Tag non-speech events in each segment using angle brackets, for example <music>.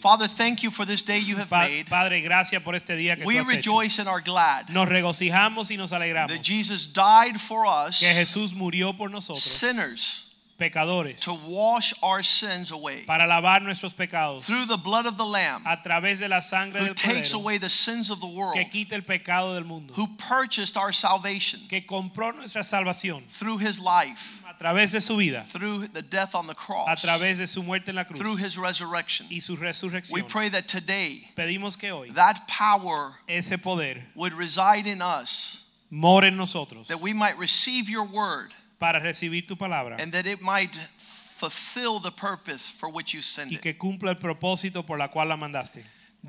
Father, thank you for this day you have made. Padre, gracias por este día que We tú has hecho. rejoice and are glad Nos regocijamos y nos alegramos that Jesus died for us, que Jesús murió por nosotros, sinners, pecadores, to wash our sins away para lavar nuestros pecados through the blood of the Lamb a través de la sangre who takes away the sins of the world, que quita el pecado del mundo, who purchased our salvation que compró nuestra salvación through his life, través de su vida, through the death on the a cross, través de su muerte en la through his resurrection. y su We pray that today Pedimos que hoy that power ese poder would reside in us, more en nosotros that we might receive your word, para recibir tu palabra and that it might fulfill the purpose for which you send y it. que cumpla el propósito por la cual la mandaste.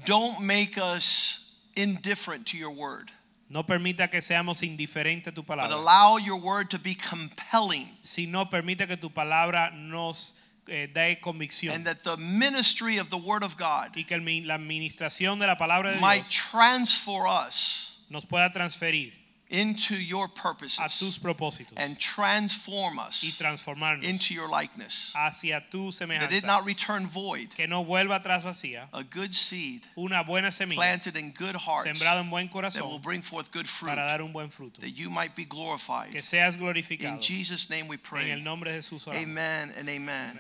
Don't make us indifferent to your word, No permita que seamos indiferentes a tu but palabra. allow your word to be compelling. Sino permite que tu palabra nos eh, dé convicción. And that the ministry of the word of God y que la administración de la palabra de might Dios transfer us. nos pueda transferir into your a tus purposes propósitos and transform y us transformarnos into your likeness. hacia tu That it semejanza not return void, que no vuelva atrás vacía a good seed una buena semilla planted in good hearts sembrado en buen that will bring forth good fruit, para dar un buen fruto that you might be glorified. que seas In Jesus' name we en pray. el nombre de Jesús oramos. Amen and amen.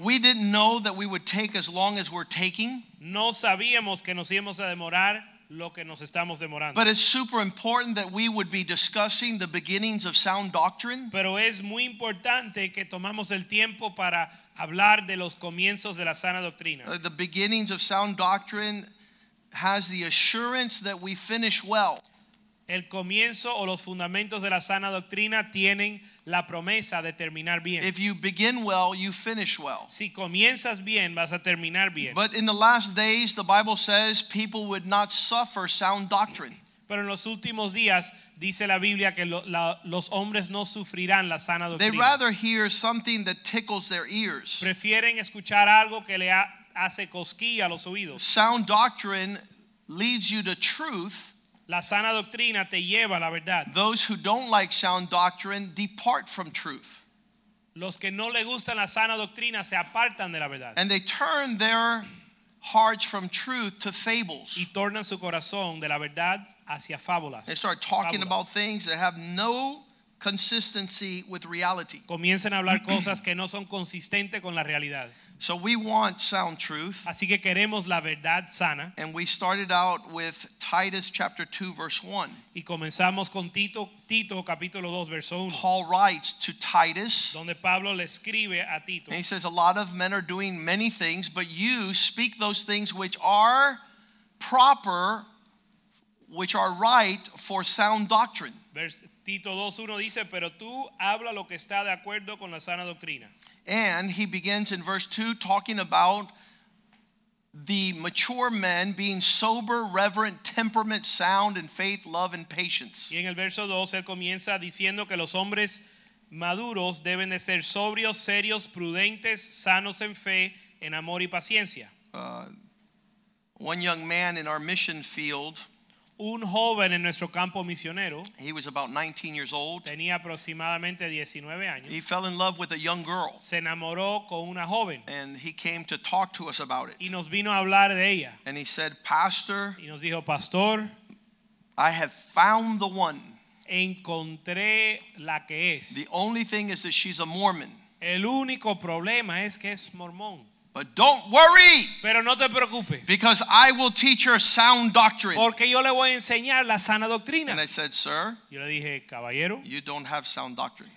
We didn't know that we would take as long as we're taking, no sabíamos que nos íbamos a demorar lo que nos estamos demorando but it's super important that we would be discussing the beginnings of sound doctrine Pero es muy importante que tomamos el tiempo para hablar de los comienzos de la sana doctrina. Uh, the beginnings of sound doctrine has the assurance that we finish well. El comienzo o los fundamentos de la sana doctrina tienen la promesa de terminar bien. If you begin well, you finish well. Si comienzas bien, vas a terminar bien. But in the last days, the Bible says people would not suffer sound doctrine. Pero en los últimos días dice la Biblia que lo- la- los hombres no sufrirán la sana doctrina. They'd rather hear something that tickles their ears. Prefieren escuchar algo que le ha- hace cosquilla a los oídos. Sound doctrine leads you to truth. La sana doctrina te lleva a la verdad. Those who don't like sound doctrine depart from truth. Los que no le gustan la sana doctrina se apartan de la verdad And they turn their hearts from truth to fables. y tornan su corazón de la verdad hacia fábulas. They start talking Fábulas. about things that have no consistency with reality. Comienzan a hablar cosas que no son consistentes con la realidad. So we want sound truth. Así que queremos la verdad sana And we started out with Titus chapter 2 verse 1. y comenzamos con Tito, Tito capítulo 2 verso 1, Paul writes to Titus donde Pablo le escribe a Tito and he says a lot of men are doing many things but you speak those things which are proper which are right for sound doctrine. Vers- Tito 2.1 dice, pero tú habla lo que está de acuerdo con la sana doctrina. And he begins in verse 2 talking about the mature men being sober, reverent, temperament, sound in faith, love, and patience. Y en el verso 2 él comienza diciendo que los hombres maduros deben de ser sobrios, serios, prudentes, sanos en fe, en amor y paciencia. Uh, one young man in our mission field, Un joven en nuestro campo misionero he was about 19 years old. tenía aproximadamente 19 años. He fell in love with a young girl Se enamoró con una joven and he came to talk to us about y it. nos vino a hablar de ella. And he said, Pastor, Y nos dijo, pastor, I have found the one. encontré la que es. The only thing is that she's a Mormon. El único problema es que es mormón. But don't worry Pero no te preocupes, because I will teach her sound doctrine. porque yo le voy a enseñar la sana doctrina. And. I said, Sir, Yo le dije, caballero, you don't have sound doctrine.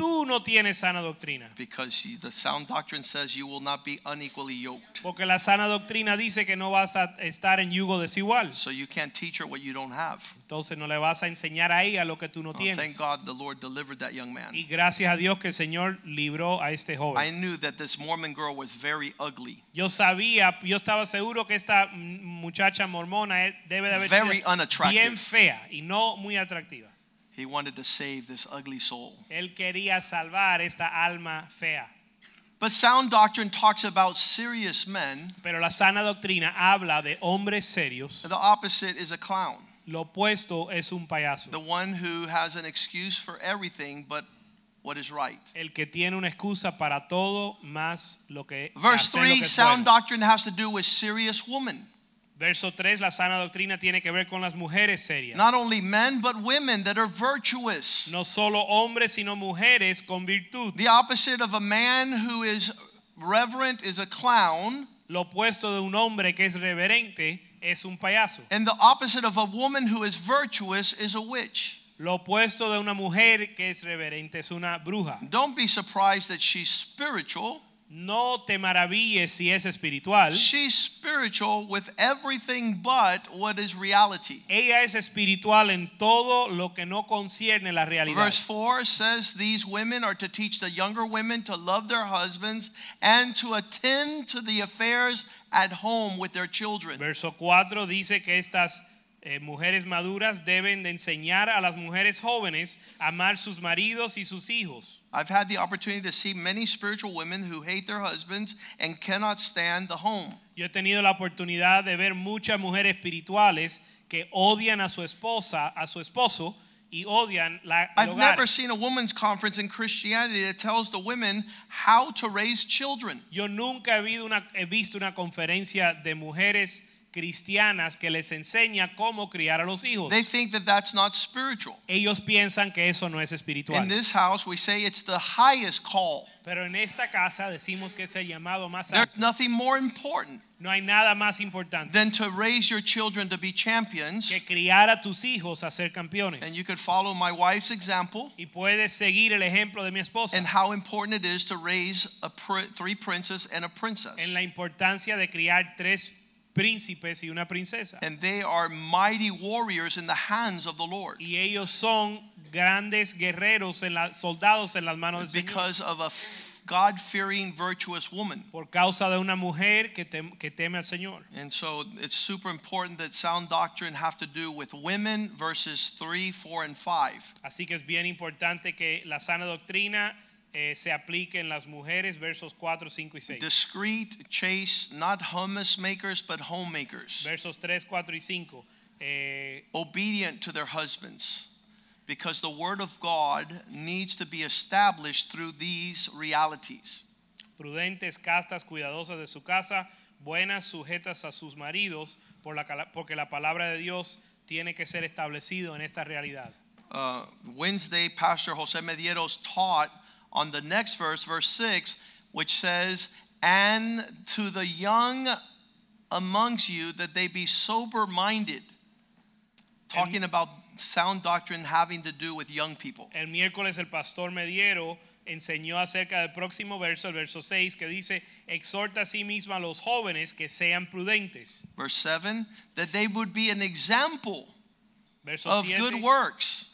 Tú no tienes sana doctrina. Because the sound doctrine says you will not be unequally yoked. Porque la sana doctrina dice que no vas a estar en yugo desigual. So you can't teach her what you don't have. Entonces no le vas a enseñar a ella lo que tú no Oh, thank. God the Lord delivered that young man. Y gracias a Dios que el Señor libró a este joven. I knew that this Mormon girl was very ugly, Yo sabía, yo estaba seguro que esta muchacha mormona eh, debe de haber sido bien fea y no muy atractiva. He wanted to save this ugly soul. Él quería salvar esta alma fea. But sound doctrine talks about serious men. Pero la sana doctrina habla de hombres serios. The opposite is a clown, Lo opuesto es un payaso. the one who has an excuse for everything but what is right. El que tiene una excusa para todo más lo que Verse hacer lo 3 que sound doctrine has to do with serious women. Verso 3, la sana doctrina tiene que ver con las mujeres serias. Not only men, but women that are virtuous. No solo hombres, sino mujeres con virtud. The opposite of a man who is reverent is a clown, Lo opuesto de un hombre que es reverente es un payaso. and the opposite of a woman who is virtuous is a witch. Lo opuesto de una mujer que es reverente es una bruja. Don't be surprised that she's spiritual. No te maravilles si es espiritual. She's spiritual with everything but what is reality. Ella es espiritual en todo lo que no concierne la realidad. Verse 4 says these women are to teach the younger women to love their husbands and to attend to the affairs at home with their children. Verso 4 dice que estas eh, mujeres maduras deben de enseñar a las mujeres jóvenes a amar sus maridos y sus hijos. I've had the opportunity to see many spiritual women who hate their husbands and cannot stand the home. Yo he tenido la oportunidad de ver muchas mujeres espirituales que odian a su esposa, a su esposo y odian la, I've hogar. never seen a women's conference in Christianity that tells the women how to raise children. Yo nunca he, visto una, he visto una conferencia de mujeres cristianas que les enseña cómo criar a los hijos. They think that that's not spiritual. Ellos piensan que eso no es espiritual. In this house, we say it's the highest call. Pero en esta casa decimos que es el llamado más alto. There's nothing more important No hay nada más importante than to raise your children to be champions. que criar a tus hijos a ser campeones. And you could follow my wife's example Y puedes seguir el ejemplo de mi esposa and how important it is to raise a pr- three princes and a princess. en la importancia de criar tres príncipes y una princesa. And they are mighty warriors in the hands of the Lord Y ellos son grandes guerreros, en la, soldados en las manos del Señor. because of a God fearing, virtuous woman. Por causa de una mujer que, tem- que teme al Señor. And so it's super important that sound doctrine have to do with women verses 3, 4, and 5. Así que es bien importante que la sana doctrina eh, se aplique en las mujeres, versos 4, 5 y 6. Discreet, chaste, not hummus makers, but homemakers. Versos 3, 4 y 5. Eh, Obedient to their husbands. Because the word of God needs to be established through these realities. prudentes, castas, cuidadosas de su casa, buenas, sujetas a sus maridos, por la porque la palabra de Dios tiene que ser establecido en esta realidad. Uh, Wednesday, Pastor Jose Medieros taught on the next verse, verse 6, which says, And to the young amongst you that they be sober minded. Talking about sound doctrine having to do with young people. El miércoles el pastor Mediero enseñó acerca del próximo verso, el verso 6, que dice, exhorta a sí misma a los jóvenes que sean prudentes. Verse 7, that they would be an example Verso of 7, good works.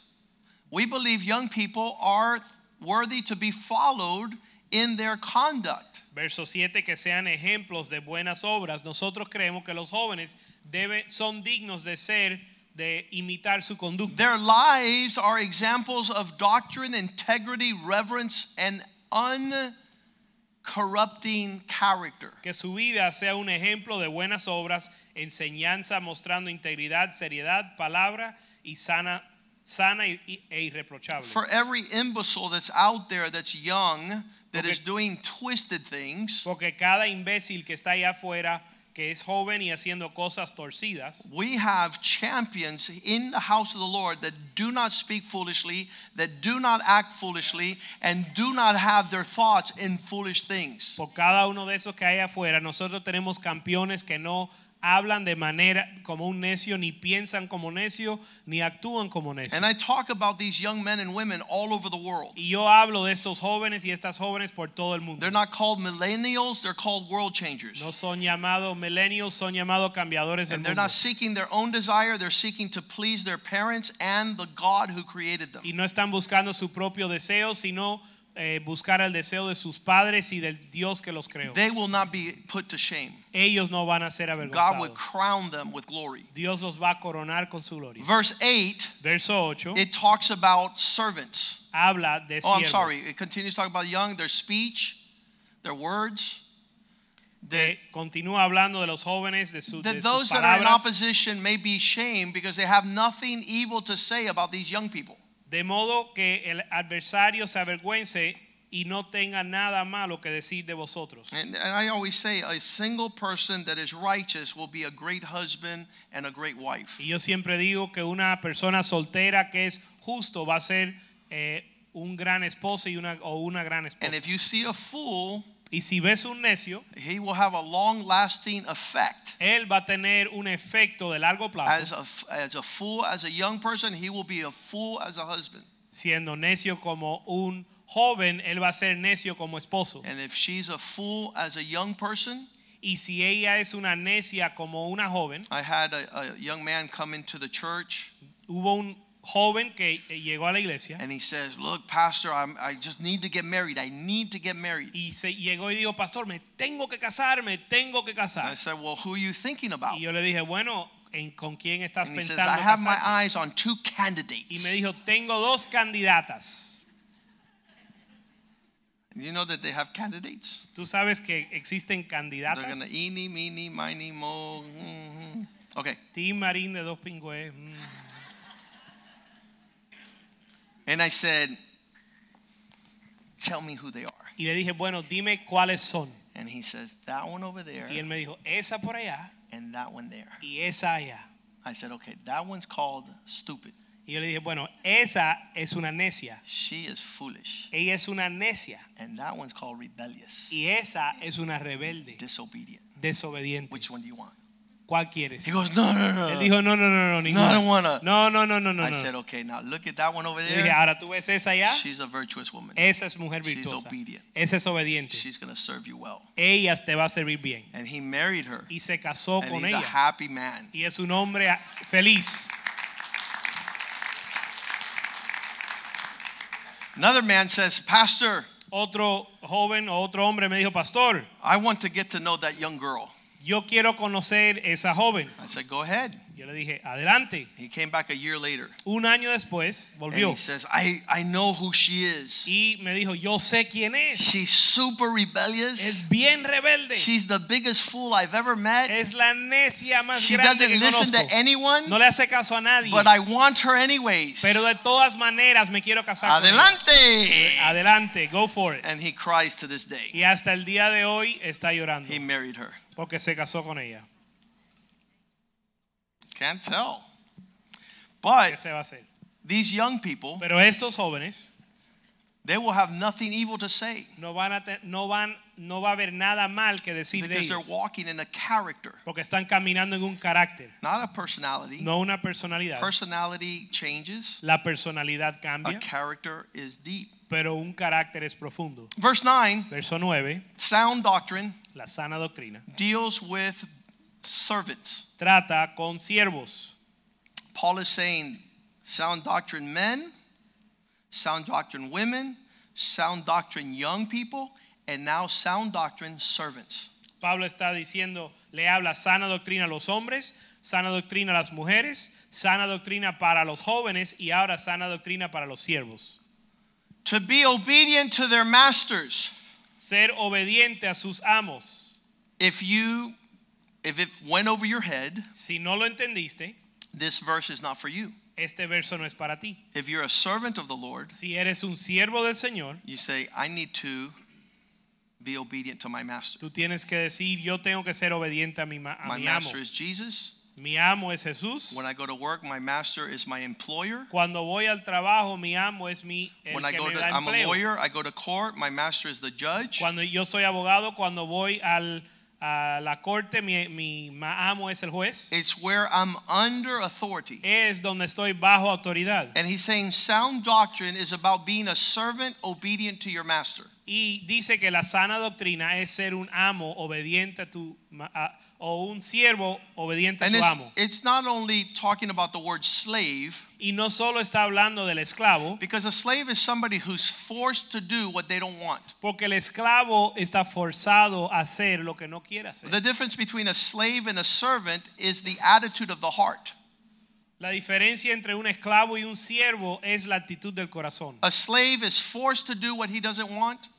We believe young people are worthy to be followed in their conduct. verso 7, que sean ejemplos de buenas obras. Nosotros creemos que los jóvenes deben, son dignos de ser, de imitar su conducta. Their lives are examples of doctrine, integrity, reverence, and uncorrupting character. Que su vida sea un ejemplo de buenas obras, enseñanza mostrando integridad, seriedad, palabra y sana, sana e irreprochable. For every imbecile that's out there that's young, that Okay. is doing twisted things, Porque cada imbécil que está allá afuera, que es joven y haciendo cosas torcidas, we have champions in the house of the Lord that do not speak foolishly, that do not act foolishly, and do not have their thoughts in foolish things. por cada uno de esos que hay afuera, nosotros tenemos campeones que no hablan de manera como un necio, ni piensan como necio, ni actúan como necio. And I talk about these young men and women all over the world. Y yo hablo de estos jóvenes y estas jóvenes por todo el mundo. They're not called millennials, they're called world changers. No son llamados millennials, son llamados cambiadores del And they're not seeking their own desire, they're seeking to please their parents and the God who created them. Y no están buscando su propio deseo, sino eh, buscar el deseo de sus padres y del Dios que los creó. They will not be put to shame. Ellos no van a ser God avergonzados. crown them with glory. Dios los va a coronar con su gloria. Verse 8, Verso 8 it talks about servants. habla de Oh, I'm siervos. sorry. It continues talking about young, their speech, their words. De- continúa hablando de los jóvenes, de, su- de That sus those that are in palabras. opposition may be shamed because they have nothing evil to say about these young people. De modo que el adversario se avergüence y no tenga nada malo que decir de vosotros. And, and I always say a single person that is righteous will be a great husband and a great wife. Y yo siempre digo que una persona soltera que es justo va a ser eh, un gran esposo y una, o una gran And esposa. if you see a fool, Y si ves un necio, he will have a long lasting effect. él va a tener un efecto de largo As plazo. as a fool, as a young person, he will be a fool as a husband. Siendo necio como un joven, él va a ser necio como esposo. And if she's a fool as a young person, Y si ella es una necia como una joven, I had a, a young man come into the church hubo un joven que eh, llegó a la iglesia and he says, Look, Pastor, I'm, I just need to get married. I need to get married. y se llegó y dijo, pastor, me tengo que casar, me tengo que And I casar. said, Well, who are you thinking about? Y yo le dije, bueno, ¿en, ¿con quién estás And he says, pensando I have my eyes on two Y candidates. me dijo, tengo dos candidatas. You know that they have candidates? Tú sabes que existen candidatas. going to eeny, meeny, miny, mo. mhm. Okay. Tim Marín de dos pingües. mm. And I said, Tell me who they are. Y le dije, bueno, dime cuáles son. And he says, That one over there Y él me dijo, esa por allá and that one there. y esa allá. I said, Okay, that one's called stupid. Y yo le dije, bueno, esa es una necia. She is foolish. Ella es una necia. And that one's called rebellious, Y esa es una rebelde, disobedient. desobediente. Which one do you want? ¿Cuál quieres? He goes, No, no, no. Él dijo, no, no, no, no, no, I don't wanna. No, no, no, no, no. I said, Okay, now look at that one over Yo dije, there. ahora tú ves esa allá. She's a virtuous woman. Esa es mujer She's virtuosa. obedient. Esa es obediente. She's going to serve you well. Ella te va a servir bien. And he married her. Y se casó And con he's a happy man. Y es un hombre feliz. Another man says, Pastor, Otro joven o otro hombre me dijo, pastor, I want to get to know that young girl. Yo quiero conocer esa joven. I said, Go ahead. Yo le dije, adelante. He came back a year later. Un año después And he says, I, I know who she is. y me dijo, yo sé quién es. She's super rebellious. Es bien rebelde. She's the biggest fool I've ever met. Es la necia más She grande doesn't que listen conozco. to anyone, No le hace caso a nadie. but I want her anyways. Pero de todas maneras me quiero casar. Adelante. Adelante, go for it. And he cries to this day. Y hasta el día de hoy está llorando He married her. porque se casó con ella. Can't tell. ¿Qué But se va a hacer? these young people, Pero estos jóvenes they will have nothing evil to say no van a te- no van no va a haber nada mal que decir de because they're walking in a character, porque están caminando en un carácter, not a personality. no una personalidad. Personality changes, La personalidad cambia. a character is deep. pero un carácter es profundo. Verse 9 Verso 9, sound doctrine la sana doctrina deals with servants. trata con siervos. Paul is saying sound doctrine men, sound doctrine women, sound doctrine young people, and now sound doctrine servants. Pablo está diciendo, le habla sana doctrina a los hombres, sana doctrina a las mujeres, sana doctrina para los jóvenes y ahora sana doctrina para los siervos. To be obedient to their masters. Ser obediente a sus amos. If you if it went over your head, Si no lo entendiste, this verse is not for you. este verso no es para ti. If you're a servant of the Lord, Si eres un siervo del Señor, you say, I need to be obedient to my master. tú tienes que decir, yo tengo que ser obediente a mi, a My mi amo. master is Jesus. Mi amo es Jesús. When I go to work, my master is my employer. Cuando voy al trabajo, mi amo es mi el When I go to I'm a lawyer, I go to court, my master is the judge. Cuando yo soy abogado, cuando voy al a la corte, mi, mi amo es el juez, It's where I'm under authority. es donde estoy bajo autoridad. And he's saying sound doctrine is about being a servant obedient to your master. Y dice que la sana doctrina es ser un amo obediente a tu a- o un siervo obediente a And tu it's, amo. it's not only talking about the word slave, Y no solo está hablando del esclavo, because a slave is somebody who's forced to do what they don't want. porque el esclavo está forzado a hacer lo que no quiere hacer. The difference between a slave and a servant is the attitude of the heart. La diferencia entre un esclavo y un siervo es la actitud del corazón. A slave is forced to do what he doesn't want,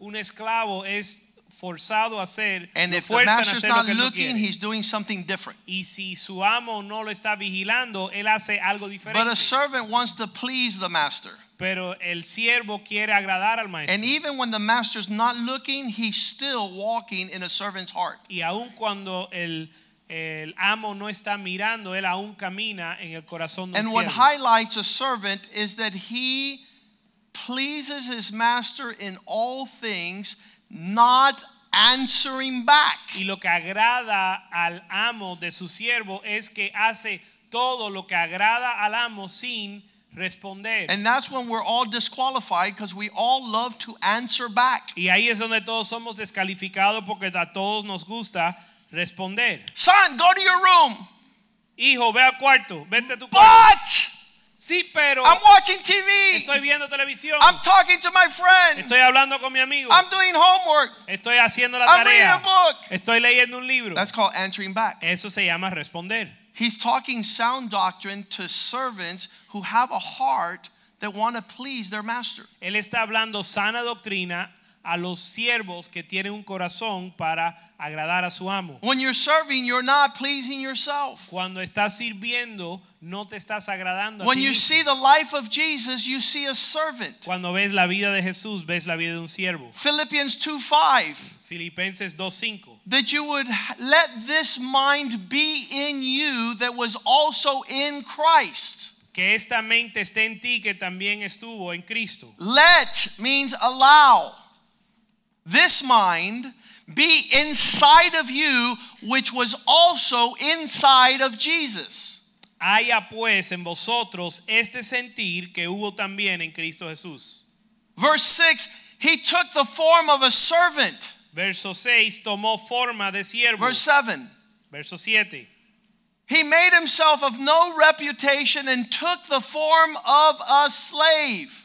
Un esclavo es forzado a hacer, and if the master's not looking, he's doing something different. Y si su amo no lo está vigilando, él hace algo diferente. But a servant wants to please the master. Pero el siervo quiere agradar al maestro. And even when the master's not looking, he's still walking in a servant's heart. Y aun cuando el, el amo no está mirando, él aún camina en el corazón de And what highlights a servant is that he pleases his master in all things, not answering back. Y lo que agrada al amo de su siervo es que hace todo lo que agrada al amo sin responder. And that's when we're all disqualified because we all love to answer back. y ahí es donde todos somos descalificados porque a todos nos gusta responder. Son, go to your room. Hijo, ve al cuarto, vete a tu cuarto. But Sí, pero I'm watching TV. estoy viendo televisión. I'm talking to my friend. Estoy hablando con mi amigo. I'm doing homework. Estoy haciendo la I'm reading a book. Estoy leyendo un libro. That's called answering back. Eso se llama responder. He's talking sound doctrine to servants who have a heart that want to please their master. Él está hablando sana doctrina a los siervos que tienen un corazón para agradar a su amo. When you're serving, you're not pleasing yourself. Cuando estás sirviendo, no te estás agradando a When ti you mismo. see the life of Jesus, you see a servant. Cuando ves la vida de Jesús, ves la vida de un siervo. Philippians 2 5. Filipenses 2:5. That you would let this mind be in you that was also in Christ. Que esta mente esté en ti que también estuvo en Cristo. Let means allow. This mind be inside of you, which was also inside of Jesus. Haya pues en vosotros este sentir que hubo también en Cristo Jesús. Verse 6 He took the form of a servant. Verso 6 tomó forma de siervo. Verse 7 Verso 7. He made himself of no reputation and took the form of a slave.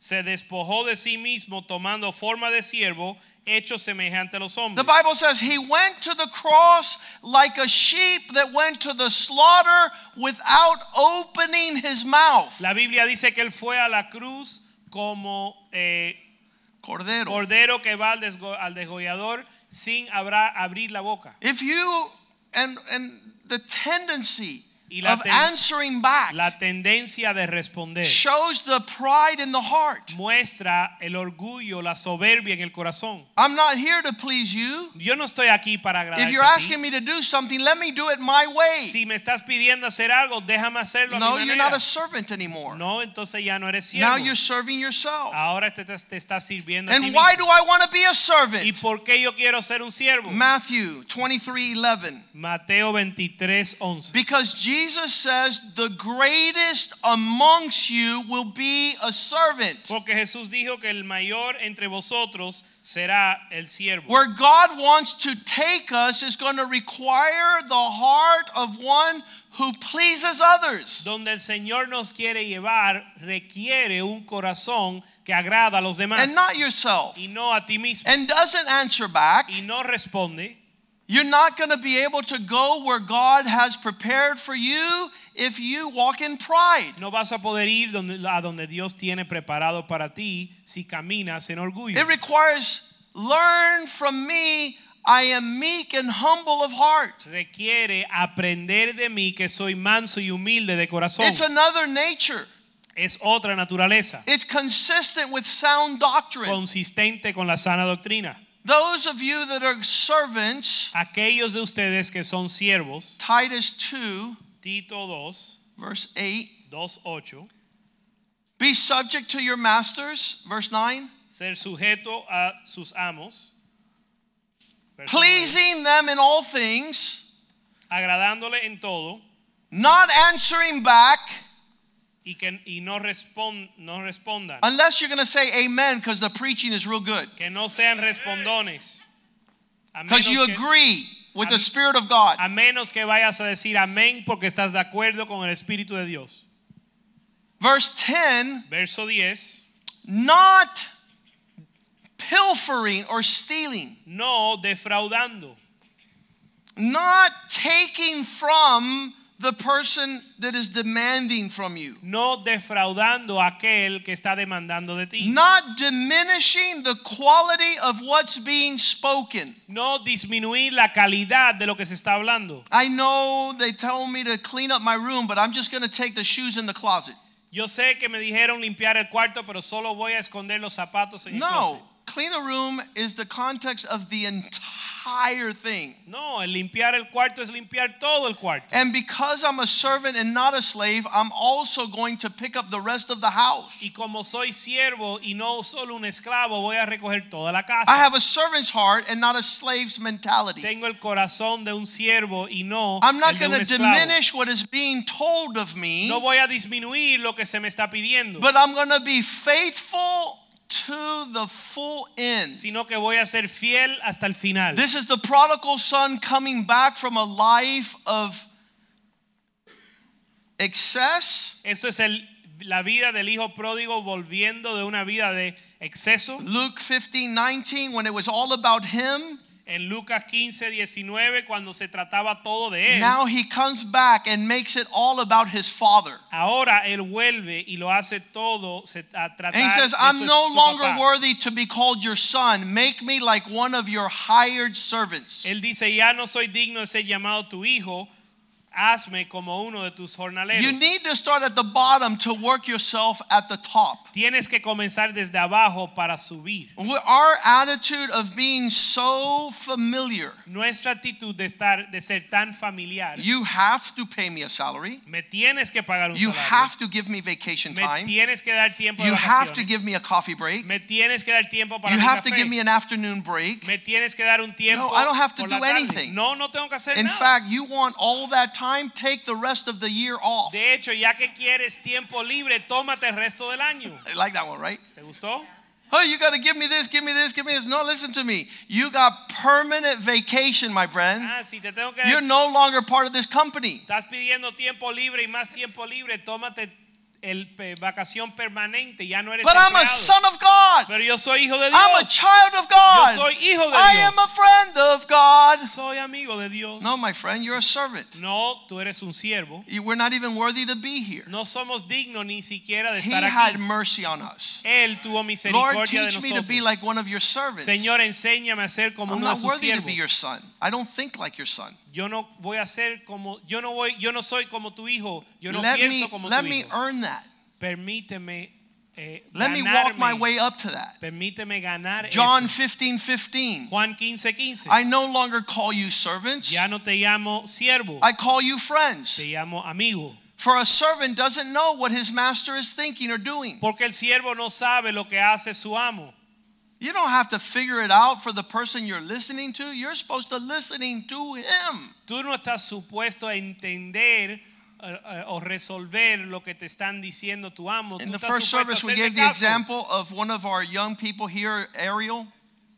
Se despojó de sí mismo tomando forma de siervo, hecho semejante a los The hombres. Bible says he went to the cross like a sheep that went to the slaughter without opening his mouth. La Biblia dice que él fue a la cruz como eh, Cordero. cordero que va al, desgo- al desgollador sin abra- abrir la boca. If you and and the tendency Y la of answering back La tendencia de responder shows the pride in the heart. muestra el orgullo, la soberbia en el corazón. I'm not here to please you. Yo no estoy aquí para agradarte If you're a asking me to do something, let me do it my way. Si me estás pidiendo hacer algo, déjame hacerlo a No, mi you're manera. not a servant anymore. No, entonces ya no eres Now siervo. you're serving yourself. Ahora te, te, estás sirviendo a ti And why mismo. do I want to be a ¿Y servant? por qué yo quiero ser un siervo? Matthew 23:11. Mateo 23, 11. Because Jesus says the greatest amongst you will be a servant. Porque Jesús dijo que el mayor entre vosotros será el siervo. Where God wants to take us is going to require the heart of one who pleases others. Donde el Señor nos quiere llevar requiere un corazón que agrada a los demás And not yourself. y no a ti mismo. And doesn't answer back. Y no responde. You're not going to be able to go where God has prepared for you if you walk in pride. No vas a poder ir donde, a donde Dios tiene preparado para ti si caminas en orgullo. It requires learn from me. I am meek and humble of heart. Requiere aprender de mí que soy manso y humilde de corazón. It's another nature. es otra naturaleza, It's consistent with sound doctrine. consistente con la sana doctrina. Those of you that are servants, Aquellos de ustedes que son siervos, Titus 2, Tito 2, verse 8, 2, 8, be subject to your masters, verse 9, ser sujeto a sus amos, pleasing them in all things, agradándole en todo not answering back y que y no, respon- no respondan. unless you're going to say amen because the preaching is real good. Que no sean respondones. Because you que- agree with the Spirit of God. A menos que vayas a decir amén porque estás de acuerdo con el Espíritu de Dios. Verse 10 Verso 10. not pilfering or stealing, No defraudando. not taking from the person that is demanding from you, No defraudando a aquel que está demandando de ti. not diminishing the quality of what's being spoken. No disminuir la calidad de lo que se está hablando. I know they told me to clean up my room, but I'm just going to take the shoes in the closet. Yo sé que me dijeron limpiar el cuarto, pero solo voy a esconder los zapatos en el No, closet. Clean a room is the context of the entire thing. No, el limpiar el cuarto es limpiar todo el cuarto. And because I'm a servant and not a slave, I'm also going to pick up the rest of the house. Y como soy siervo y no solo un esclavo, voy a recoger toda la casa. I have a servant's heart and not a slave's mentality. Tengo el corazón de un siervo y no I'm not going to diminish what is being told of me, No voy a disminuir lo que se me está pidiendo, but I'm going to be faithful to the full end. sino que voy a ser fiel hasta el final. This is the prodigal son coming back from a life of excess. Esto es el, la vida del hijo pródigo volviendo de una vida de exceso. Luke 15 19, when it was all about him, En Lucas 15, 19, cuando se trataba todo de él. now he comes back and makes it all about his father. Ahora él vuelve y lo hace todo se- a tratar And he says, I'm no longer papá. worthy to be called your son. Make me like one of your hired servants. Él dice, ya no soy digno de ser llamado tu hijo, hazme como uno de tus jornaleros. You need to start at the bottom to work yourself at the top. Tienes que comenzar desde abajo para subir. Our attitude of being so familiar, Nuestra actitud de estar de ser tan familiar. you have to pay me a salary, me tienes que pagar un you salario. have to give me vacation time. me tienes que dar tiempo de you have to give me a coffee break, me tienes que dar tiempo para you have to give me an afternoon break. me tienes que dar un tiempo No, I don't have to do anything. No, no tengo que hacer In nada. fact, you want all that time, take the rest of the year off. de hecho, ya que quieres tiempo libre, tómate el resto del año. I like that one, right? ¿Te gustó? Oh, you got to give me this, give me this, give me this. No, listen to me. You got permanent vacation, my friend. Ah, si te tengo que You're no longer part of this company. estás pidiendo tiempo libre y más tiempo libre, tómate el vacación permanente, ya no eres But I'm a son of God. Pero yo soy hijo de Dios. I'm a child of God. Yo soy hijo de I Dios. am a friend of God. soy amigo de Dios. No, my friend, you're a servant. No, tú eres un siervo. We're not even worthy to be here. No somos dignos ni siquiera de He estar had mercy on us. Él tuvo Lord, misericordia de teach me to be like one of your servants. Señor, enséñame a ser como I'm uno de not sus worthy to be your son. I don't think like your son. Yo no voy a ser como yo no voy yo no soy como tu hijo. Yo no let pienso me como let tu me hijo. earn that. Permíteme eh, Let me walk my way up to that. Permíteme ganar John eso. 15, 15. Juan 15, 15. I no longer call you servants. ya no te llamo siervo, I call you friends. te llamo amigo. For a servant doesn't know what his master is thinking or doing. Porque el siervo no sabe lo que hace su amo. You don't have to figure it out for the person you're listening to. You're supposed to listening to him. Tú no estás supuesto a entender eh, eh, o resolver lo que te están diciendo tu amo. In the first service, we gave the example of one of our young people here, Ariel.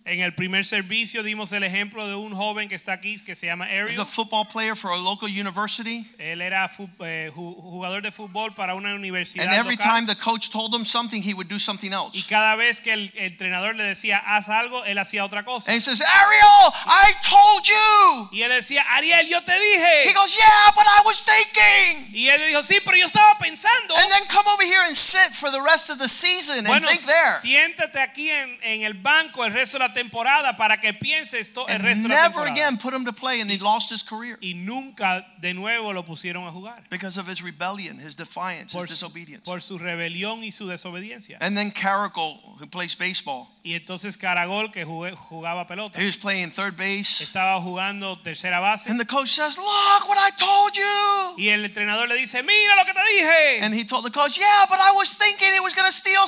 En el primer servicio dimos el ejemplo de un joven que está aquí que se llama He's Ariel. a football player for a local university. Él era eh, ju- jugador de fútbol para una universidad And every local. time the coach told him something, he would do something y else. cada vez que el, entrenador le decía haz algo, él hacía otra cosa. And he says, Ariel, I told you. Y él decía, Ariel, yo te He dije. goes, Yeah, but I was thinking. Y él dijo, sí, pero yo estaba pensando. And then come over here and sit for the rest of the season and Bueno, think there. siéntate aquí en, en el banco el resto de la temporada para que pienses to- el resto de la never temporada. again put him to play, and he lost his career Y nunca de nuevo lo pusieron a jugar. because of his rebellion, his defiance, his su- disobedience. por su rebelión y su desobediencia. And then Carrickle, who plays baseball, Y entonces Caragol, que jugué- jugaba pelota, he was playing third base. estaba jugando tercera base. And the coach says, Look what I told you. Y el entrenador le dice, mira lo que te dije. And he told the coach, Yeah, but I was thinking he was going to steal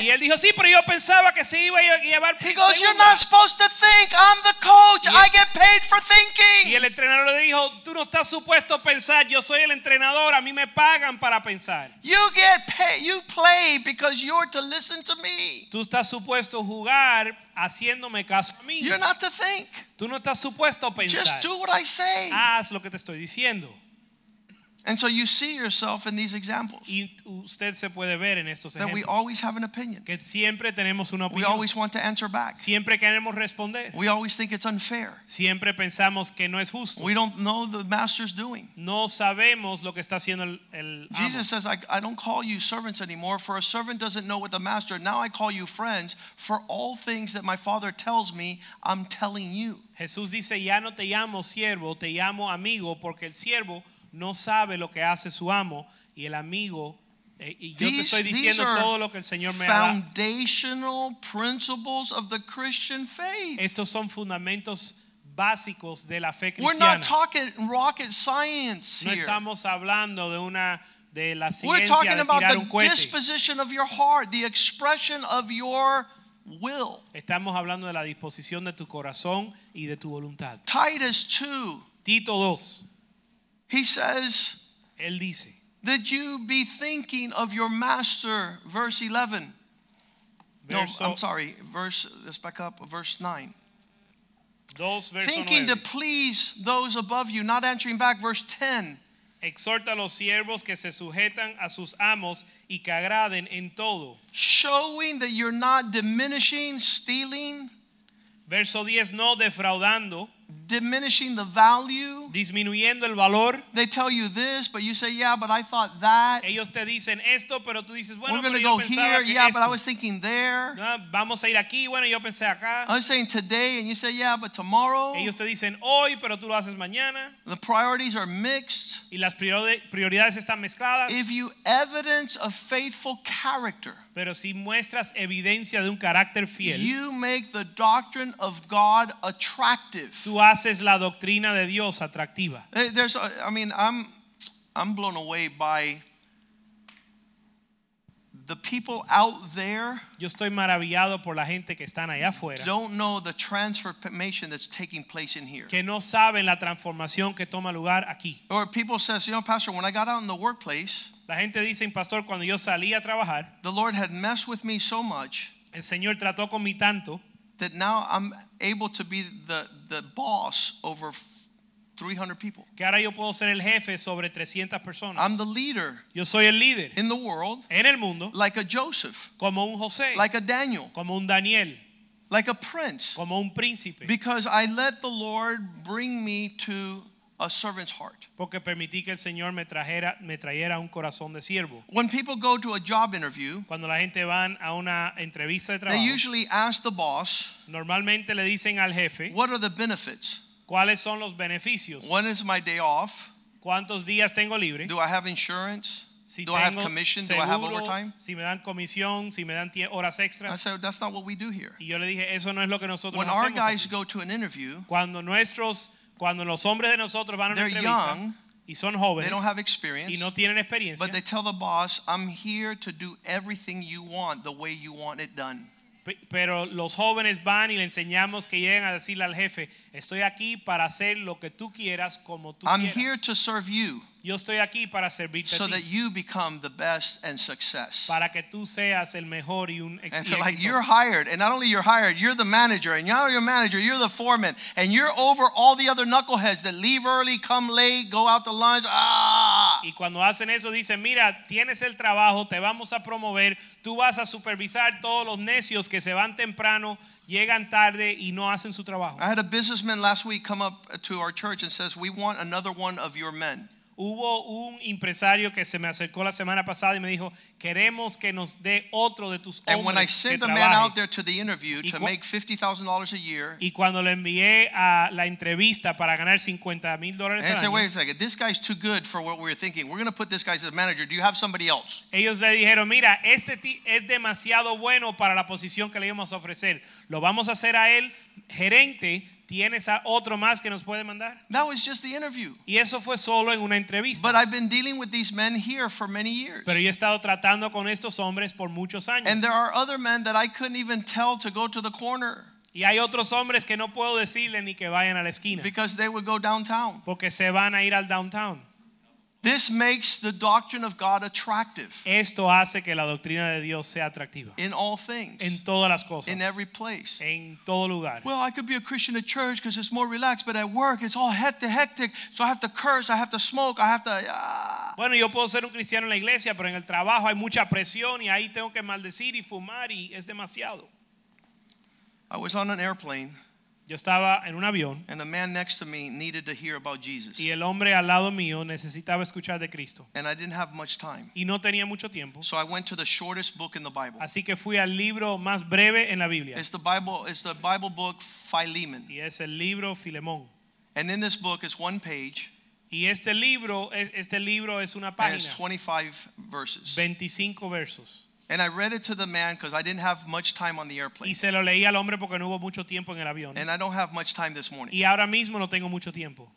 Y él dijo, sí, pero yo pensaba que se iba a llevar He goes, You're not supposed to think. I'm the coach. Y- I get paid for Y thinking. el entrenador le dijo, tú no estás supuesto a pensar, yo soy el entrenador, a mí me pagan para pensar. You get paid. You play because you're to listen to me. Tú estás supuesto a jugar haciéndome caso a mí. You're not to think. Tú no estás supuesto a pensar. Just do what I say. Haz lo que te estoy diciendo. And so you see yourself in these examples Y usted se puede ver en estos that we always have an opinion. que siempre tenemos una opinión. We always want to answer back. Siempre queremos responder. We always think it's unfair. Siempre pensamos que no es justo. We don't know the master's doing. No sabemos lo que está haciendo el, el amo. Jesus says, I, I don't call you servants anymore, for a servant doesn't know what the master. Now I call you friends, for all things that my Father tells me, I'm telling you. Jesús dice, ya no te llamo siervo, te llamo amigo, porque el siervo no sabe lo que hace su amo y el amigo, eh, y yo te estoy diciendo todo lo que el Señor me ha dado. foundational principles of the Christian faith. Estos son fundamentos básicos de la fe We're cristiana. not talking rocket science No here. estamos hablando de una de la We're ciencia talking de about tirar the un cohete. disposition of your heart, the expression of your will. Estamos hablando de la disposición de tu corazón y de tu voluntad. Titus 2, Tito 2, he says él dice, that you be thinking of your master, verse 11. No, I'm sorry, verse, let's back up, verse 9. 2, Thinking 9. to please those above you, not answering back, verse 10. Exhorta a los siervos que se sujetan a sus amos y que agraden en todo. Showing that you're not diminishing, stealing, Verso 10, no defraudando, diminishing the value. disminuyendo el valor. They tell you this, but you say, yeah, but I thought that. Ellos te dicen esto, pero tú dices, bueno, We're pero going to yo go pensaba here, que yeah, esto. but I was thinking there. Ah, Vamos a ir aquí, bueno, yo pensé acá. I'm saying today, and you say, yeah, but tomorrow. Ellos te dicen hoy, pero tú lo haces mañana. The priorities are mixed. Y las priori- prioridades están mezcladas. If you evidence a faithful character, Pero si muestras evidencia de un carácter fiel, you make the doctrine of God attractive. tú haces la doctrina de Dios atractiva. Eh, There's, a- I mean, I'm, I'm blown away by the people out there Yo estoy maravillado por la gente que están allá afuera, don't know the transformation that's taking place in here. que no saben la transformación que toma lugar aquí. Or people says, you know, Pastor, when I got out in the workplace, La gente dice, pastor, cuando yo salí a trabajar, the Lord had messed with me so much el Señor trató con mi tanto that now I'm able to be the, the boss over 300 people. que ahora yo puedo ser el jefe sobre 300 personas. I'm the leader Yo soy el líder in the world en el mundo like a Joseph, como un José, like a Daniel, como un Daniel, like a prince, como un príncipe, because I let the Lord bring me to a servant's heart. porque permití que el Señor me trajera me trayera un corazón de siervo. When people go to a job interview, Cuando la gente van a una entrevista de they usually ask the boss, normalmente le dicen al jefe What are the benefits? cuáles son los beneficios, When is my day off? cuántos días tengo libre, Do I have insurance? si Do I have commission? Do I have overtime? si me dan comisión, si me dan horas I said, That's not what we do here. Y yo le dije, eso no es lo que nosotros When our guys aquí". go to an interview, Cuando nuestros, cuando los hombres de nosotros van a una They're entrevista young, y son they jóvenes don't have y experience, no tienen experiencia, but they tell the boss, I'm here to do everything you want the way you want it done. pe- pero los jóvenes van y le enseñamos que lleguen a decirle al jefe, estoy aquí para hacer lo que tú quieras como tú I'm quieras. here to serve you Yo estoy aquí para servirte so a that you become the best and success. para que tú seas el mejor y un ex And feel like you're hired, and not only you're hired, you're the manager, and now you're your manager, you're the foreman, and you're over all the other knuckleheads that leave early, come late, go out to lunch. Ah! Y cuando hacen eso dicen, mira, tienes el trabajo, te vamos a promover, tú vas a supervisar todos los necios que se van temprano, llegan tarde y no hacen su trabajo. I had a businessman last week come up to our church and says, "We want another one of your men." Hubo un empresario que se me acercó la semana pasada y me dijo, queremos que nos dé otro de tus And when I hombres sent the man trabaje". out there to the interview Y to cu- make fifty thousand dollars a year, Y cuando le envié a la entrevista para ganar 50 mil dólares al said, año, "Wait a second, this guy's too good for what we were thinking. We're going to put this guy as manager. Do you have somebody else?" ellos le dijeron, mira, este es demasiado bueno para la posición que le íbamos a ofrecer. Lo vamos a hacer a él gerente. ¿Tienes a otro más que nos puede mandar? That was just the interview. Y eso fue solo en una entrevista. But I've been dealing with these men here for many years. Pero yo he estado tratando con estos hombres por muchos años. And there are other men that I couldn't even tell to go to the corner. Y hay otros hombres que no puedo decirle ni que vayan a la esquina because they would go downtown. porque se van a ir al downtown. This makes the doctrine of God attractive Esto hace que la doctrina de Dios sea atractiva in all things, en todas las cosas, in every place. en todo lugar. Well, I could be a Christian at church because it's more relaxed, but at work it's all hectic, hectic. So I have to curse, I have to smoke, I have to. ah. Bueno, yo puedo ser un cristiano en la iglesia, pero en el trabajo hay mucha presión y ahí tengo que maldecir y fumar y es demasiado. I was on an airplane, Yo estaba en un avión and the man next to me needed to hear about Jesus, y el hombre al lado mío necesitaba escuchar de Cristo and I didn't have much time. y no tenía mucho tiempo. So I went to the shortest book in the Bible. Así que fui al libro más breve en la Biblia It's the Bible. It's the Bible book Philemon, y es el libro Filemón. and in this book it's one page Y este libro, este libro es una and it's página, 25 verses. 25 versos. And I read it to the man because I didn't have much time on the airplane, Y se lo leí al hombre porque no hubo mucho tiempo en el avión. and I don't have much time this morning. Y ahora mismo no tengo mucho tiempo.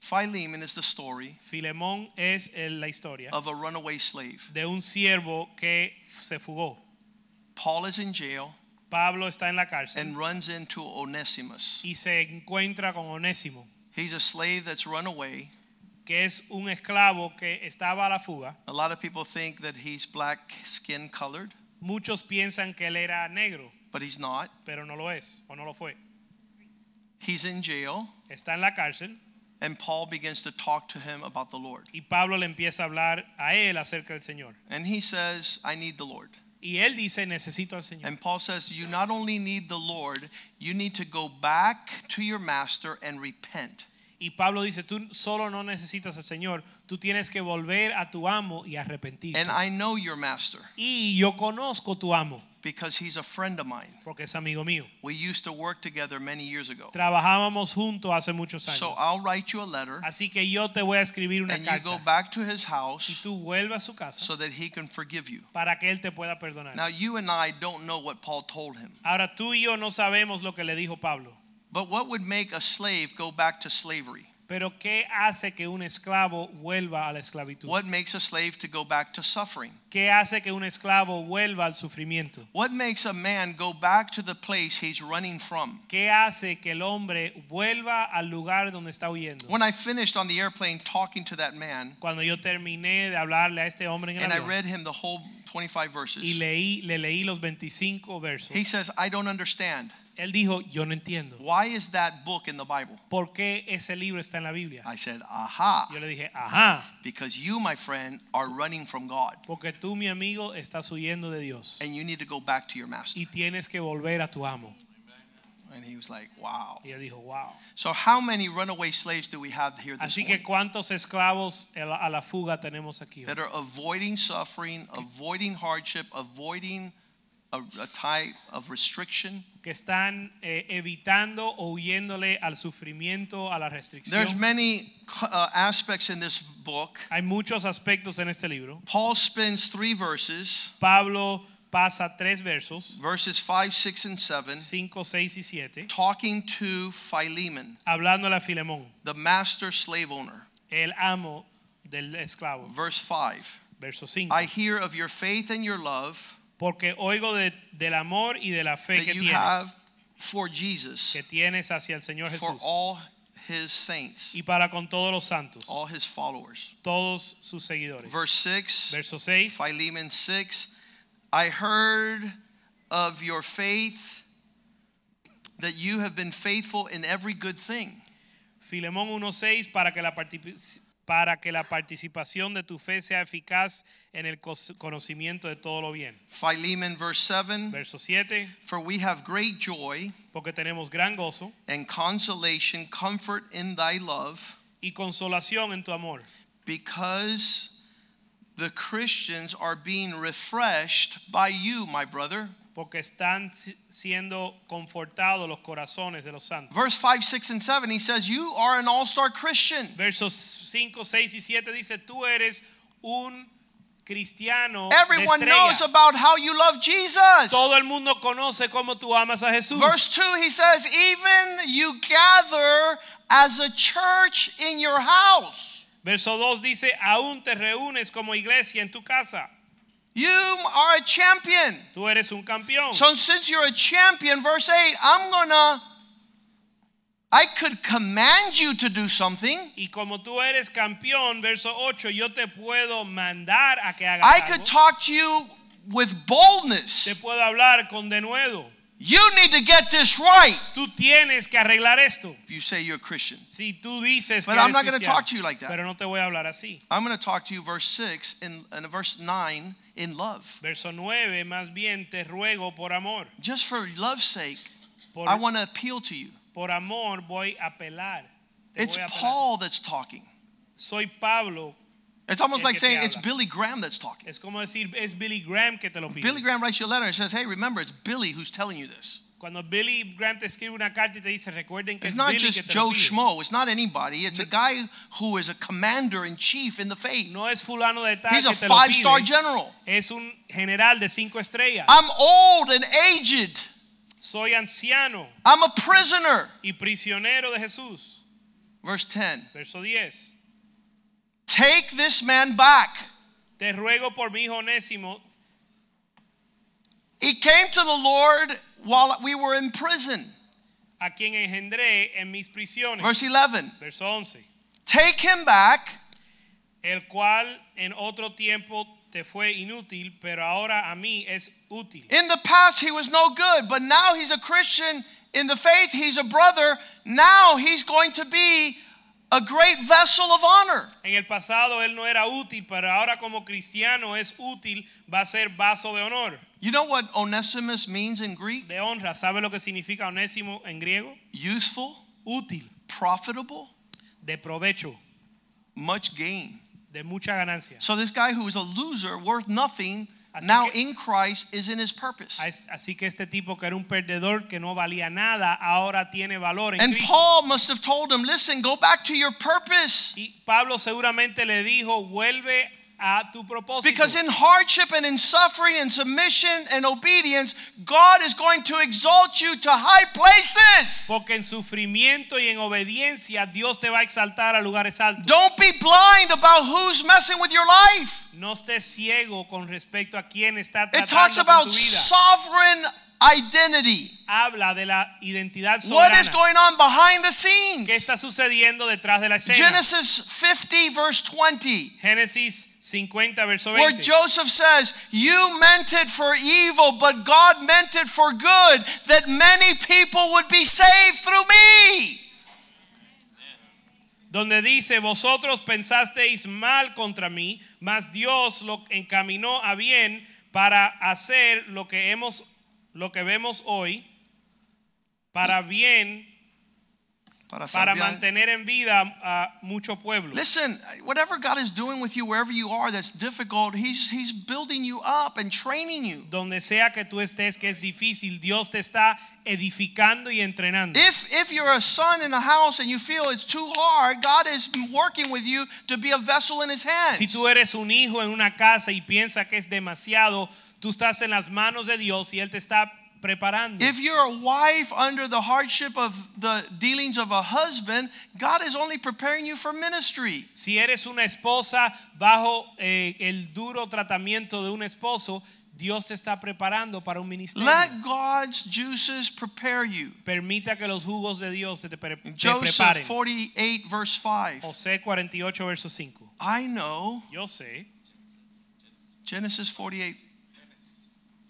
Philemon is the story Filemón es el- la historia of a runaway slave. de un siervo que se fugó. Paul is in jail Pablo está en la cárcel and runs into Onesimus. y se encuentra con Onésimo, He's a slave that's run away. Que es un esclavo que estaba a la fuga. A lot of people think that he's black skin colored, Muchos piensan que él era negro, but he's not. pero no lo es o no lo fue. He's in jail, Está en la cárcel and Paul begins to talk to him about the Lord. y Pablo le empieza a hablar a él acerca del Señor. And he says, I need the Lord. Y él dice, necesito al Señor. And Paul says, You not only need the Lord, you need to go back to your master and repent. Y Pablo dice, tú solo no necesitas al Señor, tú tienes que volver a tu amo y arrepentirte. And I know your master Y yo conozco tu amo, because he's a friend of mine. porque es amigo mío. We used to work together many years ago. Trabajábamos juntos hace muchos años. So I'll write you a letter Así que yo te voy a escribir una and you go carta back to his y house tú vuelvas a su casa so that he can forgive you. para que él te pueda perdonar. Now, you and I don't know what Paul told him, Ahora tú y yo no sabemos lo que le dijo Pablo, but what would make a slave go back to slavery? pero ¿qué hace que un esclavo vuelva a la esclavitud? What makes a slave to go back to suffering? ¿Qué hace que un esclavo vuelva al sufrimiento? What makes a man go back to the place he's running from? ¿Qué hace que el hombre vuelva al lugar donde está huyendo? When I finished on the airplane talking to that man, Cuando yo terminé de hablarle a este hombre en el and I avión read him the whole 25 verses, y leí, le leí los 25 versos, he says, I don't understand. Él dijo, yo no entiendo. Why is that book in the Bible? ¿Por qué ese libro está en la Biblia? I said, Aha, Yo le dije, ajá, because you, my friend, are running from God, porque tú, mi amigo, estás huyendo de Dios and you need to go back to your master. y tienes que volver a tu amo. And he was like, Wow. Y él dijo, wow. So, how many runaway slaves do we have here this Así que cuántos esclavos a la, fuga tenemos aquí. that are avoiding suffering, avoiding hardship, avoiding a, a type of restriction? Que están eh, evitando o huyéndole al sufrimiento, a la restricción. There's many uh, aspects in this book. Hay muchos aspectos en este libro. Paul spends three verses, Pablo pasa tres versos, verses 5, 6, and 7, 5, 6 y 7, talking to Philemon, hablándole a Filemón, the master slave owner. el amo del esclavo. Verse 5 Verso 5. I hear of your faith and your love Porque oigo de- del amor y de la fe that que you have tienes, for Jesus, que tienes hacia el Señor for Jesús all his saints, y para con todos los santos, all his followers. todos sus seguidores. Verse 6, Verso 6. Philemon 6 I heard of your faith that you have been faithful in every good thing. Filemón 1:6 para que la partici- para que la participación de tu fe sea eficaz en el conocimiento de todo lo bien. Philemon verse 7 Verso 7, For we have great joy porque tenemos gran gozo and consolation, comfort in thy love, y consolación en tu amor, because the Christians are being refreshed by you, my brother. Porque están siendo confortados los corazones de los santos. Verse 5, 6, and 7, he says, You are an all star Christian. Versos 5, 6 y 7 dice, tú eres un cristiano Everyone de knows about how you love Jesus. Todo el mundo conoce cómo tú amas a Jesús. Verse 2, he says, Even you gather as a church in your house. Verso 2 dice, aún te reúnes como iglesia en tu casa. You are a champion. Tú eres un campeón. So since you're a champion, verse 8, I'm gonna, I could command you to do something. y como tú eres campeón, verso 8, yo te puedo mandar a que hagas I algo. could talk to you with boldness. Te puedo hablar con denuedo. You need to get this right. Tú tienes que arreglar esto. If you say you're a Christian, Si tú dices But que I'm not gonna talk to you like that. Pero no te voy a hablar así. I'm going to talk to you, verse 6 and, and verse 9, in love. Verso 9, más bien te ruego por amor. Just for love's sake, Por, I want to appeal to you. por amor voy a apelar. Te It's voy a apelar. Paul that's talking. Soy Pablo. It's almost like saying it's. Billy Graham that's talking. Es como decir, es Billy Graham que te lo pide. Billy Graham writes you a letter and says, hey, remember, it's Billy who's telling you this. Cuando Billy Graham te escribe una carta y te dice, recuerden que It's es not Billy just que te lo Joe. Schmo. It's not anybody. It's a guy who is a commander in chief in the faith. No es fulano de tal He's a que te lo five star pide. general. Es un general de cinco estrellas. I'm old and aged. Soy anciano I'm a prisoner. y prisionero de Jesús. Verse 10 Verso 10. Take this man back. Te ruego por mi hijo Onésimo, He came to the Lord while we were in prison. a quien engendré en mis prisiones. Verse 11 Verso 11. Take him back El cual en otro tiempo te fue inútil, pero ahora a mí es útil. In the past, he was no good, but now he's a Christian in the faith. He's a brother. Now he's going to be a great vessel of honor. En el pasado él no era útil, pero ahora como cristiano es útil, va a ser vaso de honor, You know what Onesimus means in Greek? de honra. ¿Sabe lo que significa onésimo en griego? Useful, Útil, profitable, de provecho, much gain. de mucha ganancia. So this guy who is a loser, worth nothing, Así now que- in Christ is in his purpose. Así que este tipo que era un perdedor que no valía nada, ahora tiene valor en And Cristo. Paul must have told him, listen, go back to your purpose. Y Pablo seguramente le dijo, vuelve a tu propósito. Because in hardship and in suffering and submission and obedience, God is going to exalt you to high places. Porque en sufrimiento y en obediencia Dios te va a exaltar a lugares altos. Don't be blind about who's messing with your life. No estés ciego con respecto a quién está It talks tratando about con tu vida. sovereign identity. Habla de la identidad What is soberana. going on behind the scenes? ¿Qué está sucediendo detrás de la escena? Genesis 50, verse 20, Génesis 50, verso where 20. Joseph says, You meant it for evil, but God meant it for good, that many people would be saved through me. donde dice, vosotros pensasteis mal contra mí, mas Dios lo encaminó a bien para hacer lo que hemos lo que vemos hoy para bien Para para mantener en vida a mucho pueblo. Listen, whatever God is doing with you, wherever you are, that's difficult, He's, he's building you up and training you. Donde sea que tú estés que es difícil, Dios te está edificando y entrenando. If, if you're a son in a house and you feel it's too hard, God is working with you to be a vessel in His hands. Si tú eres un hijo en una casa y piensas que es demasiado, tú estás en las manos de Dios y él te está preparando. If you're a wife under the hardship of the dealings of a husband, God is only preparing you for ministry. Si eres una esposa bajo eh, el duro tratamiento de un esposo, Dios te está preparando para un ministerio. Let God's juices prepare you. Permita que los jugos de Dios te, pre- te Joseph preparen. 48, verse 5. José 48, verso 5. I know, Yo sé, Genesis 48,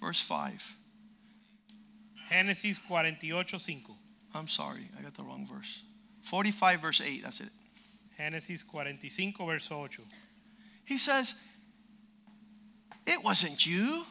verse 5. Génesis 48, 5. I'm sorry, I got the wrong verse. 45, verse 8, that's it. Génesis 45, verso 8. He says, It wasn't you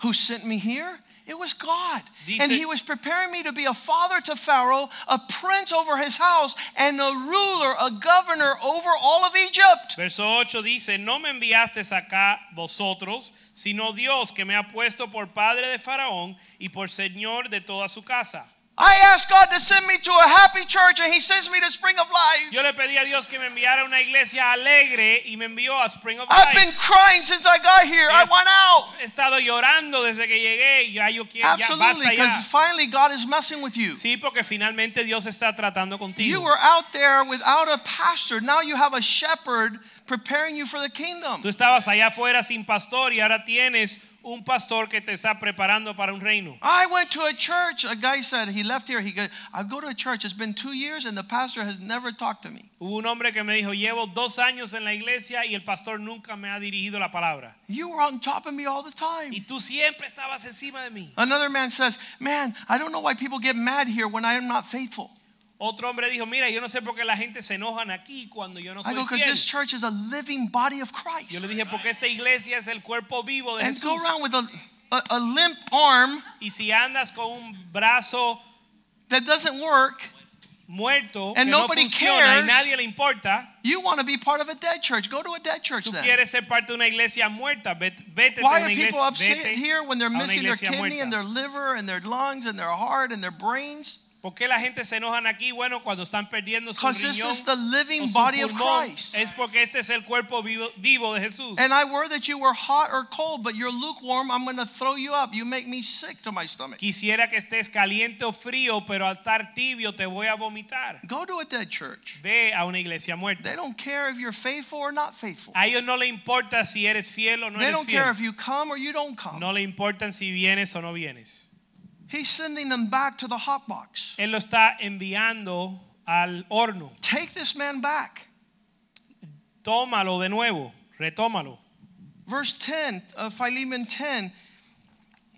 who sent me here. It was God. Dice- and he was preparing me to be a father to Pharaoh, a prince over his house, and a ruler, a governor over all of Egypt. Verso 8 dice, no me enviasteis acá vosotros, sino Dios que me ha puesto por padre de Faraón y por señor de toda su casa. I asked God to send me to a happy church and He sends me to Spring of Life. Yo le pedí a Dios que me enviara a una iglesia alegre y me envió a Spring of Life. I've been crying since I got here. I want out. He estado llorando desde que llegué ya yo quiero, ya basta ya. because finally God is messing with you. Sí, porque finalmente Dios está tratando contigo. You were out there without a pastor. Now you have a shepherd preparing you for the kingdom. Tú estabas allá afuera sin pastor y ahora tienes un pastor que te está preparando para un reino. I went to a church. A guy said he left here. He goes, I go to a church. It's been two years and the pastor has never talked to me. Hubo un hombre que me dijo, llevo dos años en la iglesia y el pastor nunca me ha dirigido la palabra. You were on top of me all the time. Y tú siempre estabas encima de mí. Another man says, Man, I don't know why people get mad here when I am not faithful. Otro hombre dijo, mira, yo no sé por qué la gente se enojan aquí cuando yo no I go, because fiel. this church is a living body of Yo le Christ. dije, porque esta iglesia es el cuerpo vivo de And Jesús. go around with a, a, a limp arm Y si andas con un brazo that doesn't work, muerto And que no nobody funciona y cares. nadie le importa, you want to be part of a dead church. Go to a dead church tú then. quieres ser parte de una iglesia muerta, vete, vete Why a are una people iglesia, upset vete here when they're a una missing their iglesia kidney and their liver and their lungs and their heart and their brains? ¿Por qué la gente se enojan aquí? Bueno, cuando están perdiendo su Because this riñón is the o living su body of pulmón, Christ. es porque este es el cuerpo vivo, vivo de Jesús. And I were that you were hot or cold, but you're lukewarm. I'm going to throw you up. You make me sick to my stomach. Quisiera que estés caliente o frío, pero al estar tibio te voy a vomitar. Go to a dead church. Ve a una iglesia muerta. They don't care if you're faithful or not faithful. A ellos no le importa si eres fiel o no They eres don't care fiel. if you come or you don't come. No le importan si vienes o no vienes. He's sending them back to the hot box. Él lo está enviando al horno. Take this man back. Tómalo de nuevo, retómalo. Verse 10 of Philemon 10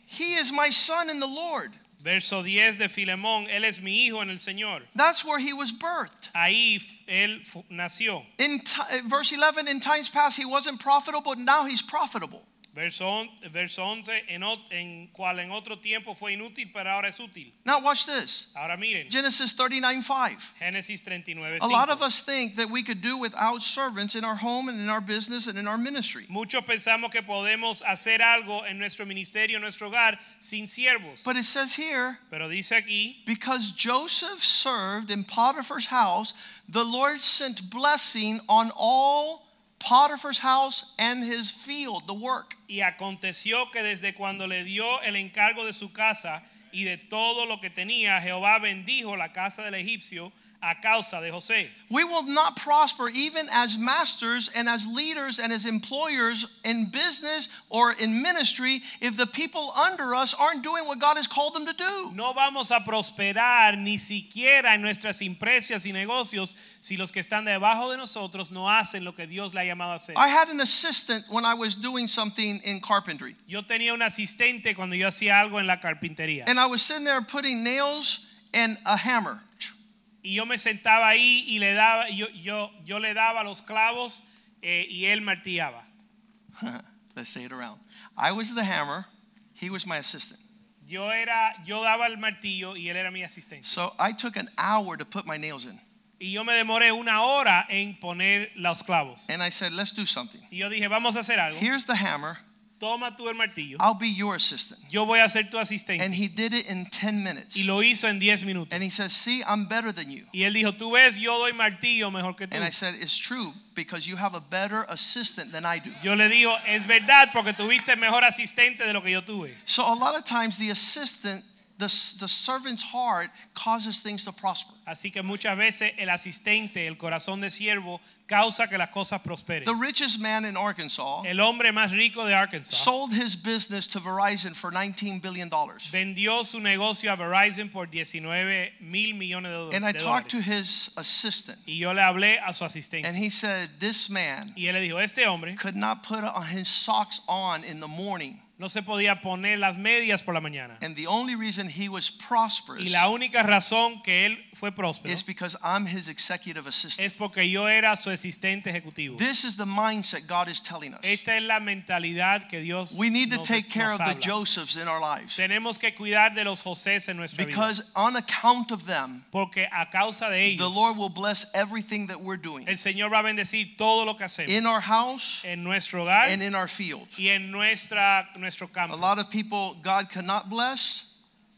He is my son in the Lord. Verso 10 de Filemón, él es mi hijo en el Señor. That's where he was birthed. Ahí él nació. In uh, verse 11, in times past, he wasn't profitable, but now he's profitable. Verso, verso 11, en, en cual en otro tiempo fue inútil, pero ahora es útil. Now, watch this Ahora miren, Genesis 39:5. Génesis 39, A lot of us think that we could do without servants in our home and in our business and in our ministry. Muchos pensamos que podemos hacer algo en nuestro ministerio, en nuestro hogar, sin siervos. But it says here, Pero dice aquí, because Joseph served in Potiphar's house, the Lord sent blessing on all Potiphar's house and his field, the work. y aconteció que desde cuando le dio el encargo de su casa y de todo lo que tenía, Jehová bendijo la casa del egipcio a causa de José. We will not prosper even as masters and as leaders and as employers in business or in ministry if the people under us aren't doing what God has called them to do. No vamos a prosperar ni siquiera en nuestras empresas y negocios si los que están debajo de nosotros no hacen lo que Dios le ha llamado a hacer. I had an assistant when I was doing something in carpentry. Yo tenía un asistente cuando yo hacía algo en la carpintería. And I was sitting there putting nails and a hammer. Y yo me sentaba ahí y le daba, yo, yo, yo le daba los clavos eh, y él martillaba. <laughs> Let's say it around. I was the hammer, he was my assistant. Yo era, yo daba el martillo y él era mi asistente. So I took an hour to put my nails in. Y yo me demoré una hora en poner los clavos. And I said, let's do something. Y yo dije, vamos a hacer algo. Here's the hammer. Toma tú el martillo. I'll be your assistant. Yo voy a ser tu asistente. And he did it in 10 minutes. Y lo hizo en 10 minutos. And he says, See, I'm better than you. Y él dijo, tú ves, yo doy martillo mejor que tú. And I said, It's true because you have a better assistant than I do. Yo le digo, es verdad porque tuviste mejor asistente de lo que yo tuve. So a lot of times the assistant, the, the servant's heart causes things to prosper. Así que muchas veces el asistente, el corazón de siervo, causa que las cosas prosperen. The richest man in Arkansas El hombre más rico de Arkansas sold his business to Verizon for $19 billion. vendió su negocio a Verizon por 19 mil millones de, do- And I talked to his assistant. Y yo le hablé a su asistente. And he said, This man y él le dijo, este hombre could not put on his socks on in the morning. No se podía poner las medias por la mañana. And the only reason he was prosperous Y la única razón que él fue próspero is because I'm his executive assistant. es porque yo era su asistente ejecutivo. This is the mindset God is telling us. Esta es la mentalidad que Dios We need to nos, take care nos of the habla. Josephs in our lives Tenemos que cuidar de los José en nuestra vida. because on account of them, Porque a causa de the ellos, Lord will bless everything that we're doing el Señor va a bendecir todo lo que hacemos in our house en nuestro hogar and in our field. y en nuestra, nuestro A campo. lot of people God cannot bless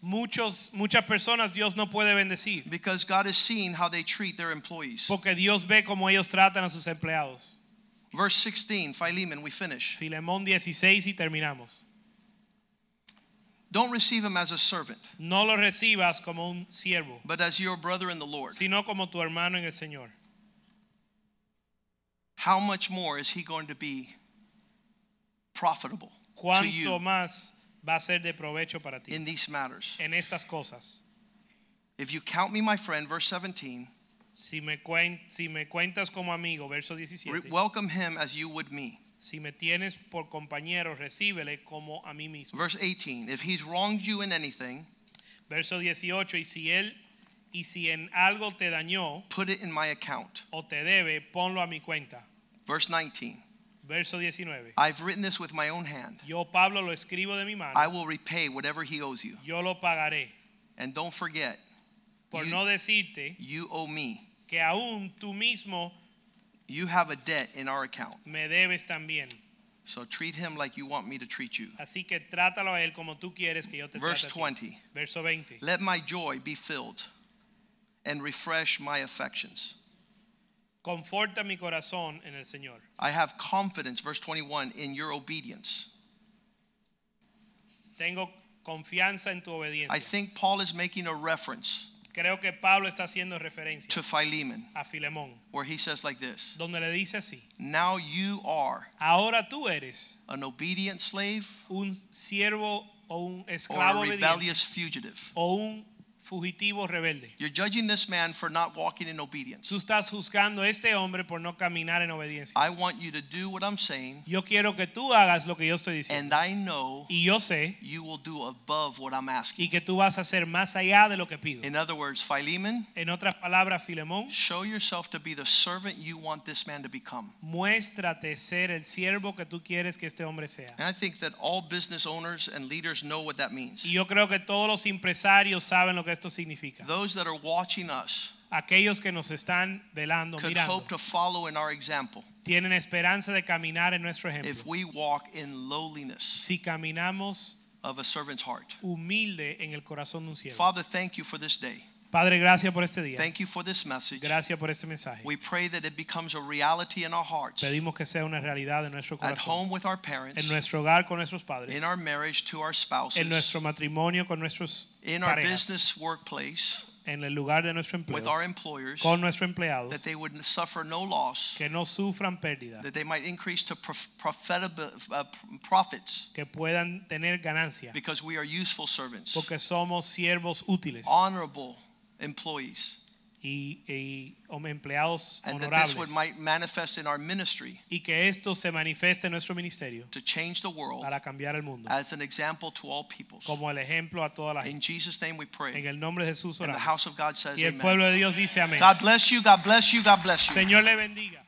muchos muchas personas Dios no puede bendecir because God is seeing how they treat their employees. porque Dios ve cómo ellos tratan a sus empleados. Verse 16, Philemon, we finish. Filemón 16 y terminamos. Don't receive him as a servant, No lo recibas como un siervo, but as your brother in the Lord. sino como tu hermano en el Señor. How much more is he going to be profitable to ¿Cuánto you más va a ser de provecho para ti in these matters? en estas cosas? If you count me my friend, verse 17, Si me, cuen- si me cuentas como amigo, verso re- 17. welcome him as you would me. Si me tienes por compañero, recíbele como a mí mismo. Verse 18, if he's wronged you in anything, Verso 18. Y si él y si en algo te dañó put it in my account. o te debe, ponlo a mi cuenta. Verse 19, Verso 19. I've written this with my own hand. Yo Pablo lo escribo de mi mano. I will repay whatever he owes you. Yo lo pagaré. And don't forget, Por You- no decirte you owe me. que aún tú mismo You have a debt in our account. me debes también. So treat him like you want me to treat you. Así que trátalo a él como tú quieres que yo te Verse trate 20, Verso 20. let my joy be filled and refresh my affections. Conforta mi corazón en el Señor. I have confidence, verse 21, in your obedience. Tengo confianza en tu obediencia. I think Paul is making a reference Creo que Pablo está haciendo referencia to Philemon, a Filemón, where he says like this donde le dice así: Now you are Ahora tú eres an obedient slave un siervo o un or a esclavo rebellious fugitive. o un fugitivo rebelde. You're judging this man for not walking in obedience. Tú estás juzgando a este hombre por no caminar en obediencia. I want you to do what I'm saying, Yo quiero que tú hagas lo que yo estoy diciendo. and I know Y yo sé you will do above what I'm asking. y que tú vas a hacer más allá de lo que pido. In other words, Philemon, En otras palabras, Filemón, show yourself to be the servant you want this man to become. muéstrate ser el siervo que tú quieres que este hombre sea. And I think that all business owners and leaders know what that means. Y yo creo que todos los empresarios saben lo que esto significa. Those that are watching us Aquellos que nos están velando, could mirando, hope to follow in our example tienen esperanza de caminar en nuestro if ejemplo. we walk in lowliness Si caminamos of a servant's heart. humilde en el corazón de un siervo. Father, thank you for this day. Padre, gracias por este día. Thank you for this message. Gracias por este mensaje. We pray that it becomes a reality in our hearts, Pedimos que sea una realidad en nuestro at home with our parents, en nuestro hogar con nuestros padres, in our marriage to our spouses, en nuestro matrimonio con nuestros in our parejas, business workplace, en el lugar de nuestro with our employers, con nuestros empleados, that they would suffer no loss, que no sufran pérdida, that they might increase to prof- profitable- uh, profits. Que puedan tener ganancia, because we are useful servants, porque somos siervos útiles. Honorable employees, y, y empleados and that this would might manifest in our ministry y que esto se manifieste en nuestro ministerio to change the world para cambiar el mundo as an example to all peoples. como el ejemplo a toda la In. Jesus' name we En pray. el nombre de Jesús And the house of God says Y el amen. pueblo de Dios dice amén. God bless you, God bless you, God bless you. Señor le bendiga.